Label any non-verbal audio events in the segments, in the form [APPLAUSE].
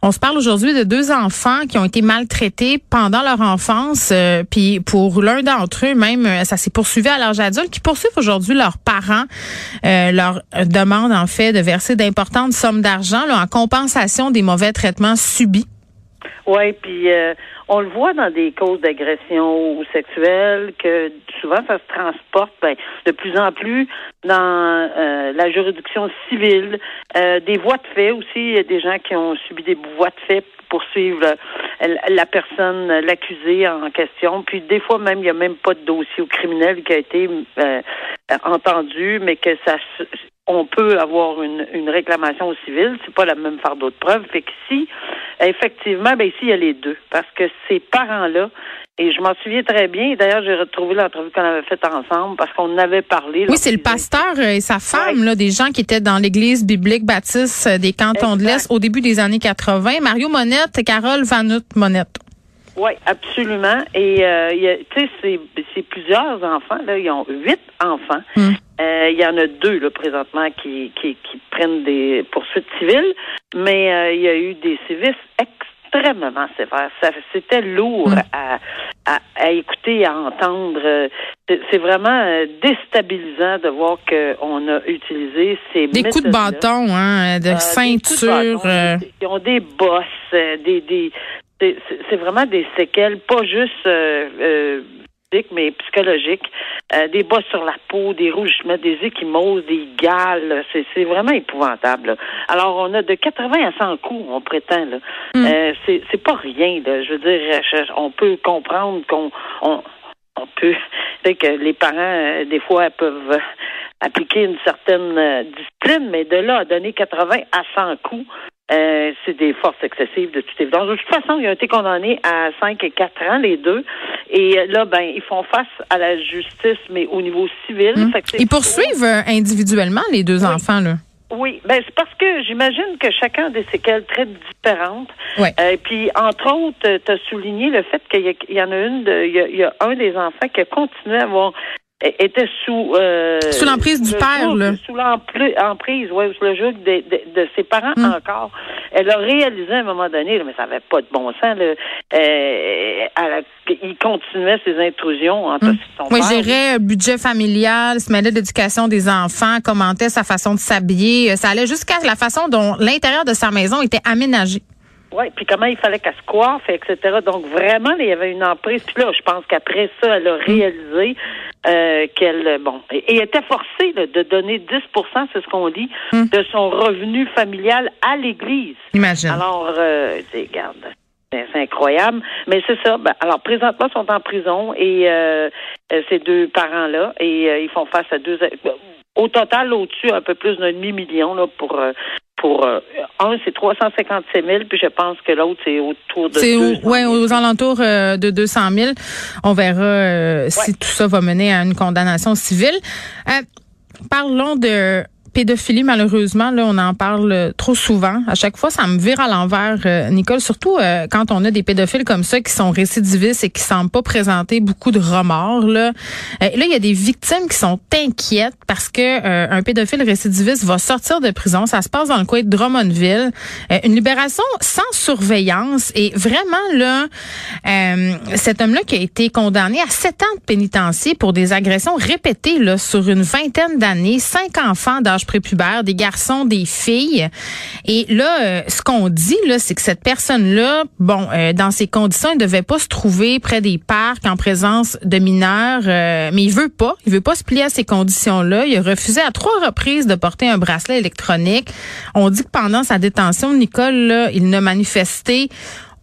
On se parle aujourd'hui de deux enfants qui ont été maltraités pendant leur enfance, euh, puis pour l'un d'entre eux même, euh, ça s'est poursuivi à l'âge adulte, qui poursuivent aujourd'hui leurs parents, euh, leur demande en fait de verser d'importantes sommes d'argent en compensation des mauvais traitements subis. Oui, puis euh, on le voit dans des causes d'agression sexuelle que souvent ça se transporte ben, de plus en plus dans euh, la juridiction civile, euh, des voies de fait aussi. Des gens qui ont subi des voies de fait pour poursuivre la personne, l'accusé en question. Puis des fois même, il n'y a même pas de dossier au criminel qui a été euh, entendu, mais que ça on peut avoir une, une réclamation au civil, c'est pas la même fardeau de preuve. Fait que si, effectivement, ben ici, il y a les deux. Parce que ces parents-là, et je m'en souviens très bien, d'ailleurs, j'ai retrouvé l'entrevue qu'on avait faite ensemble parce qu'on en avait parlé. Oui, c'est le pasteur euh, et sa femme, là, des gens qui étaient dans l'église biblique baptiste euh, des cantons de l'Est au début des années 80. Mario Monette et Carole Vanut Monette. Oui, absolument. Et euh, tu sais, c'est, c'est plusieurs enfants. Là, ils ont huit enfants. Hmm. Euh, il y en a deux là présentement qui, qui, qui prennent des poursuites civiles, mais euh, il y a eu des sévices extrêmement sévères. C'était lourd Hmm. à, à, à écouter, à entendre. Euh, C'est, vraiment euh, déstabilisant de voir qu'on a utilisé ces Des coups de bâton, hein, de Euh, ceinture. bâton, Ils ont des bosses, des, des, c'est vraiment des séquelles, pas juste euh, euh, mais psychologiques. Euh, des bosses sur la peau, des rougements, des échymoses, des gales. C'est c'est vraiment épouvantable. là. Alors, on a de 80 à 100 coups, on prétend. Là. Euh, c'est c'est pas rien. Là. Je veux dire, on peut comprendre qu'on on, on peut, [LAUGHS] que les parents, euh, des fois, peuvent appliquer une certaine euh, discipline, mais de là à donner 80 à 100 coups, euh, c'est des forces excessives de toute évidence. De toute façon, ils ont été condamnés à 5 et 4 ans, les deux. Et euh, là, ben, ils font face à la justice, mais au niveau civil. Fait que c'est- Ils poursuivent euh, individuellement les deux enfants, là. oui, ben c'est parce que j'imagine que chacun a des séquelles très différentes. Ouais. Euh, puis entre autres, tu as souligné le fait qu'il y, en a une, de- il y a, il y a un des enfants qui a continué à avoir était sous euh, Sous l'emprise du père, là. Sous l'emprise, emprise, ouais, sous le joug de, de, de ses parents Hum. encore. Elle a réalisé à un moment donné, là, mais ça n'avait pas de bon sens. Là, euh, elle a- il continuait ses intrusions entre son Oui, père. gérait budget familial, se mêlait de l'éducation des enfants, commentait sa façon de s'habiller. Ça allait jusqu'à la façon dont l'intérieur de sa maison était aménagé. Oui, puis comment il fallait qu'elle se coiffe, etc. Donc vraiment, il y avait une emprise. Puis là, je pense qu'après ça, elle a réalisé euh, qu'elle, bon, et, et était forcée là, de donner 10% c'est ce qu'on dit, de son revenu familial à l'Église. Imagine. Alors, euh, regarde, c'est incroyable. Mais c'est ça. Ben, alors, présentement, ils sont en prison et euh, euh, ces deux parents-là, et euh, ils font face à deux. Au total, au-dessus, un peu plus d'un demi-million là, pour. Pour euh, un, c'est 357 000, puis je pense que l'autre, c'est autour de C'est 200 au- ouais, 000. aux alentours euh, de 200 000. On verra euh, si tout ça va mener à une condamnation civile. Euh, parlons de pédophilie, malheureusement, là, on en parle trop souvent. À chaque fois, ça me vire à l'envers, euh, Nicole, surtout euh, quand on a des pédophiles comme ça qui sont récidivistes et qui semblent pas présenter beaucoup de remords. Là, Euh, là il y a des victimes qui sont inquiètes parce que euh, un pédophile récidiviste va sortir de prison. Ça se passe dans le coin de Drummondville. Euh, une libération sans surveillance et vraiment là, euh, cet homme-là qui a été condamné à sept ans de pénitencier pour des agressions répétées là sur une vingtaine d'années, cinq enfants d'âge prépubère, des garçons, des filles. Et là, euh, ce qu'on dit là, c'est que cette personne-là, bon, euh, dans ces conditions, il devait pas se trouver près des parcs en présence de mineurs, euh, mais il veut pas, il veut pas se plier à ces conditions-là. Il a refusé à trois reprises de porter un bracelet électronique. On dit que pendant sa détention, Nicole, là, il n'a manifesté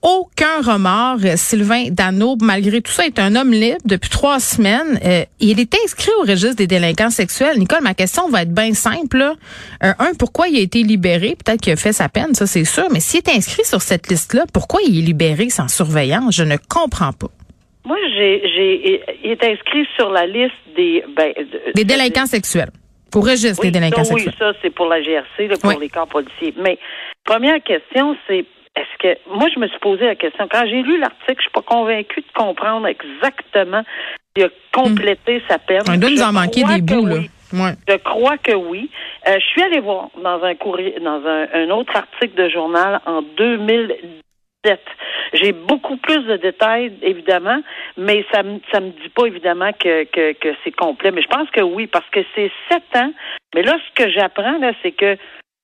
aucun remords. Euh, Sylvain Dano, malgré tout ça, est un homme libre depuis trois semaines. Euh, il est inscrit au registre des délinquants sexuels. Nicole, ma question va être bien simple. là. Euh, un, pourquoi il a été libéré? Peut-être qu'il a fait sa peine, ça c'est sûr. Mais s'il est inscrit sur cette liste-là, pourquoi il est libéré sans surveillance? Je ne comprends pas. Moi, j'ai, j'ai, il est inscrit sur la liste des, ben, des délinquants sexuels. Pour registre des délinquants ça, sexuels. Oui, ça, c'est pour la GRC, là, pour Oui. les corps policiers. Mais, première question, c'est, est-ce que, moi, je me suis posé la question, quand j'ai lu l'article, je suis pas convaincue de comprendre exactement s'il a complété sa peine. On doit nous Je en manquer crois des que bouts, là. oui. Ouais. Je crois que oui. Euh, je suis allée voir dans un courrier, dans un, un autre article de journal en 2017. J'ai beaucoup plus de détails, évidemment, mais ça me ça me dit pas évidemment que, que, que c'est complet. Mais je pense que oui, parce que c'est sept ans. Mais là, ce que j'apprends, là, c'est que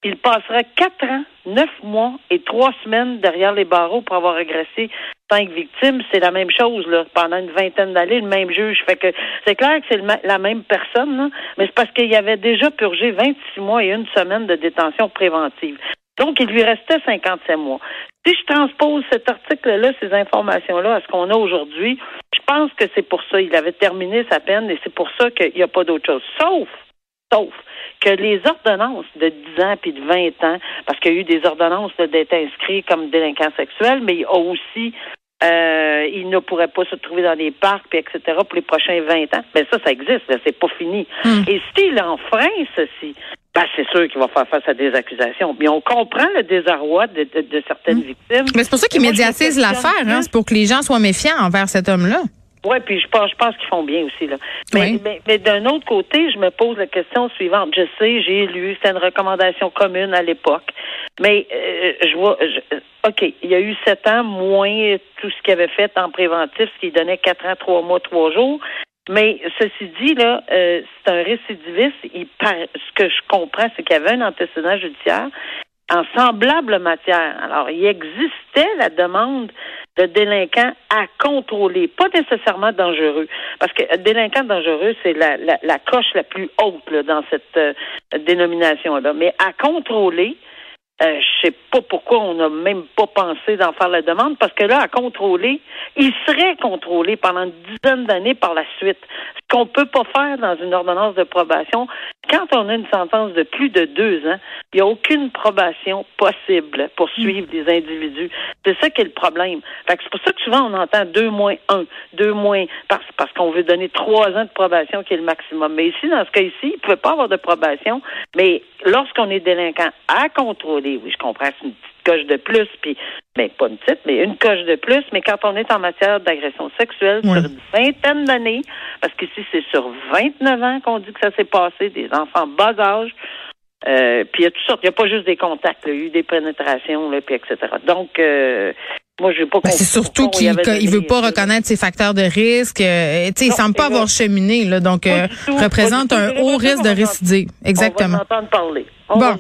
il passera quatre ans, neuf mois et trois semaines derrière les barreaux pour avoir agressé cinq victimes. C'est la même chose, là, pendant une vingtaine d'années, le même juge. Fait que c'est clair que c'est la même personne, là, mais c'est parce qu'il avait déjà purgé 26 mois et une semaine de détention préventive. Donc, il lui restait 57 mois. Si je transpose cet article-là, ces informations-là, à ce qu'on a aujourd'hui, je pense que c'est pour ça. Il avait terminé sa peine et c'est pour ça qu'il n'y a pas d'autre chose. Sauf, sauf que les ordonnances de 10 ans puis de 20 ans, parce qu'il y a eu des ordonnances d'être inscrits comme délinquants sexuels, mais il y a aussi euh, il ne pourrait pas se trouver dans les parcs, puis etc., pour les prochains 20 ans. Mais ça, ça existe, là, c'est pas fini. Hmm. Et s'il enfreint ceci, ben, c'est sûr qu'il va faire face à des accusations. Mais on comprend le désarroi de, de- de certaines victimes. Mais c'est pour ça médiatisent questionne l'affaire, hein. C'est pour que les gens soient méfiants envers cet homme-là. Oui, puis je pense, je pense qu'ils font bien aussi. Là. Mais, Oui. mais, mais d'un autre côté, je me pose la question suivante. Je sais, j'ai lu, c'était une recommandation commune à l'époque. Mais euh, je vois, je- OK, il y a eu sept ans, moins tout ce qu'il avait fait en préventif, ce qui donnait quatre ans, trois mois, trois jours. Mais ceci dit, là, euh, c'est un récidiviste. Il par- ce que je comprends, c'est qu'il y avait un antécédent judiciaire en semblable matière. Alors, il existait la demande de délinquants à contrôler, pas nécessairement dangereux, parce que délinquant dangereux, c'est la, la, la coche la plus haute là, dans cette euh, dénomination-là. Mais à contrôler, euh, je sais pas pourquoi on n'a même pas pensé d'en faire la demande, parce que là, à contrôler, il serait contrôlé pendant une dizaine d'années par la suite. Ce qu'on peut pas faire dans une ordonnance de probation, quand on a une sentence de plus de deux ans, il n'y a aucune probation possible pour suivre des individus. C'est ça qui est le problème. Fait que c'est pour ça que souvent on entend deux moins un, deux moins parce, parce qu'on veut donner trois ans de probation qui est le maximum. Mais ici, dans ce cas-ci, il ne pouvait pas avoir de probation. Mais lorsqu'on est délinquant à contrôler, oui, je comprends, c'est une coche de plus, puis mais pas une petite, mais une coche de plus. Mais quand on est en matière d'agression sexuelle sur une vingtaine d'années, parce qu'ici c'est sur 29 ans qu'on dit que ça s'est passé, des enfants bas âge. Euh, puis il y a toutes sortes, il n'y a pas juste des contacts, il y a eu des pénétrations, là, puis etc. Donc, euh, moi, je n'ai pas Ben, c'est surtout qu'il donné, veut pas reconnaître ses facteurs de risque. Euh, sais, il Non, semble pas avoir cheminé, là, donc euh, tout, représente un haut risque de récidive. Exactement. On va en entendre parler. On Bon.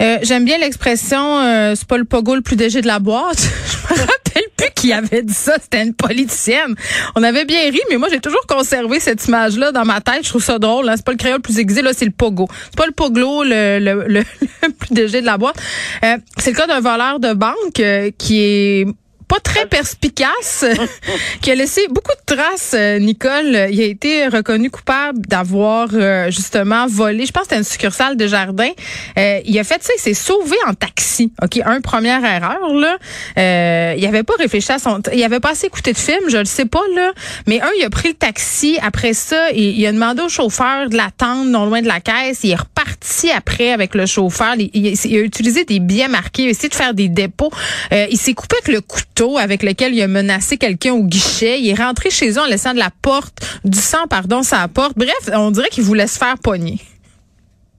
Euh, J'aime bien l'expression euh, c'est pas le pogo le plus léger de la boîte. [LAUGHS] Je me rappelle plus qui avait dit ça, c'était une politicienne. On avait bien ri, mais moi j'ai toujours conservé cette image-là dans ma tête. Je trouve ça drôle. Hein. C'est pas le créole le plus aiguisé, là c'est le pogo. C'est pas le poglo le, le, le, [LAUGHS] le plus léger de la boîte. Euh, c'est le cas d'un voleur de banque euh, qui est pas très perspicace, [LAUGHS] qui a laissé beaucoup de traces, euh, Nicole. Il a été reconnu coupable d'avoir euh, justement volé, je pense que c'était une succursale de jardin. Euh, il a fait ça, il s'est sauvé en taxi. OK, un première erreur là. Il avait pas réfléchi à son il avait pas assez écouté de film, je le sais pas là, mais un il a pris le taxi après ça il a demandé au chauffeur de l'attendre non loin de la caisse, il est reparti après avec le chauffeur, il, a utilisé des billets marqués, il a essayé de faire des dépôts. Il s'est coupé avec le couteau avec lequel il a menacé quelqu'un au guichet. Il est rentré chez eux en laissant de la porte, du sang, pardon, sa porte. Bref, on dirait qu'il voulait se faire pogner.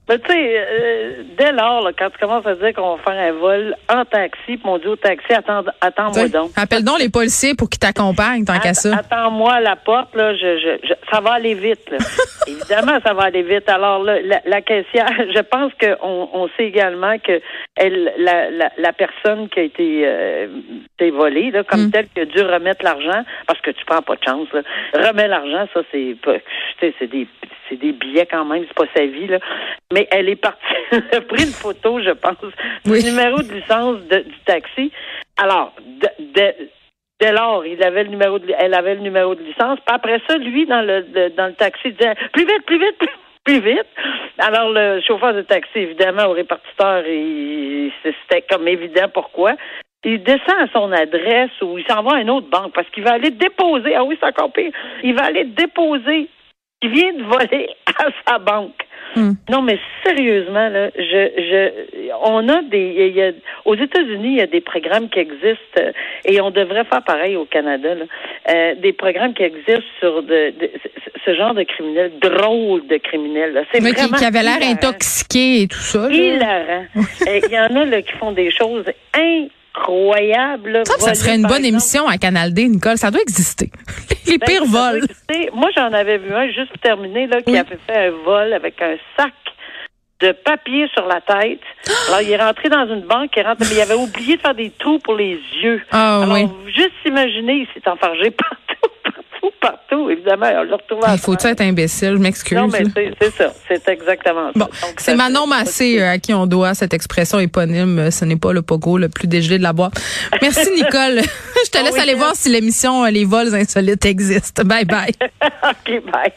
Mais tu sais, euh, dès lors, là, quand tu commences à dire qu'on va faire un vol en taxi, puis on dit au taxi, attends, attends-moi donc. Appelle donc les policiers pour qu'ils t'accompagnent, tant qu'à ça. Attends-moi à la porte, là, je, je, je- ça va aller vite. là. [LAUGHS] Évidemment, ça va aller vite. Alors, là, la, la caissière, [LAUGHS] je pense qu'on on sait également que elle, la, la, la personne qui a été, euh, volée, là, comme Mm. telle, qui a dû remettre l'argent, parce que tu prends pas de chance, là. Remets l'argent, ça, c'est c'est des, c'est des billets quand même, c'est pas sa vie, là. Mais elle est partie, [LAUGHS] elle a pris une photo, je pense, Oui. du numéro de licence de- du taxi. Alors, de, de- Dès lors, il avait le numéro de, elle avait le numéro de licence. Puis après ça, lui, dans le, le- dans le taxi, il disait plus vite, plus vite, plus, [LAUGHS] plus vite. Alors le chauffeur de taxi, évidemment, au répartiteur, c'était comme évident pourquoi. il descend à son adresse ou il s'en va à une autre banque parce qu'il va aller déposer. Ah oui, c'est encore pire. Il va aller déposer. Il vient de voler [LAUGHS] à sa banque. Hmm. Non, mais sérieusement, là, je, je, on a des, il y a, aux États-Unis, il y a des programmes qui existent euh, et on devrait faire pareil au Canada. Là, euh, des programmes qui existent sur de, de- ce genre de criminels, drôles de criminels. C'est Mais qui, vraiment qui avait l'air intoxiqué et tout ça. Hilarant. Il y en a là, qui font des choses incroyables. là, Ça, ça serait une bonne exemple. émission à Canal D, Nicole. Ça doit exister. [LAUGHS] Les Ben, pires vols. Moi, j'en avais vu un juste pour terminer là, qui Oui. avait fait un vol avec un sac de papier sur la tête. [GASPS] Alors, il est rentré dans une banque, il est rentré, mais il avait oublié de faire des trous pour les yeux. Ah Alors, oui. juste imaginer, il s'est enfargé partout. Évidemment, on l'a retrouvé Il faut être imbécile, je m'excuse. Non, mais c'est ça. C'est exactement ça. Bon, Donc, c'est ça Manon Massé euh, à qui on doit cette expression éponyme. Ce n'est pas le pogo le plus dégelé de la boîte. Merci, [LAUGHS] Nicole. Je te laisse aller voir si l'émission euh, Les vols insolites existe. Bye bye. [LAUGHS] OK, bye.